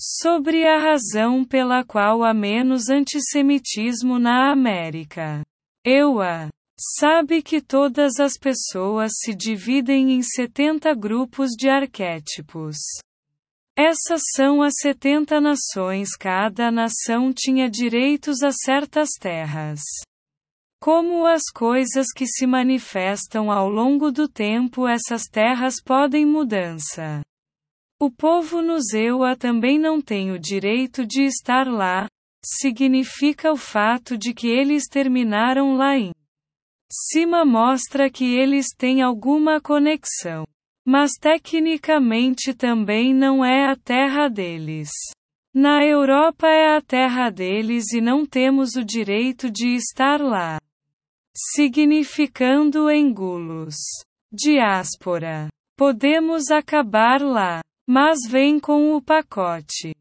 Sobre a razão pela qual há menos antissemitismo na América. EUA sabe que todas as pessoas se dividem em 70 grupos de arquétipos. Essas são as 70 nações, cada nação tinha direitos a certas terras. Como as coisas que se manifestam ao longo do tempo, essas terras podem mudança. O povo Nuzeua também não tem o direito de estar lá, significa o fato de que eles terminaram lá em cima mostra que eles têm alguma conexão. Mas tecnicamente também não é a terra deles. Na Europa é a terra deles e não temos o direito de estar lá. Significando engulos. Diáspora. Podemos acabar lá. Mas vem com o pacote.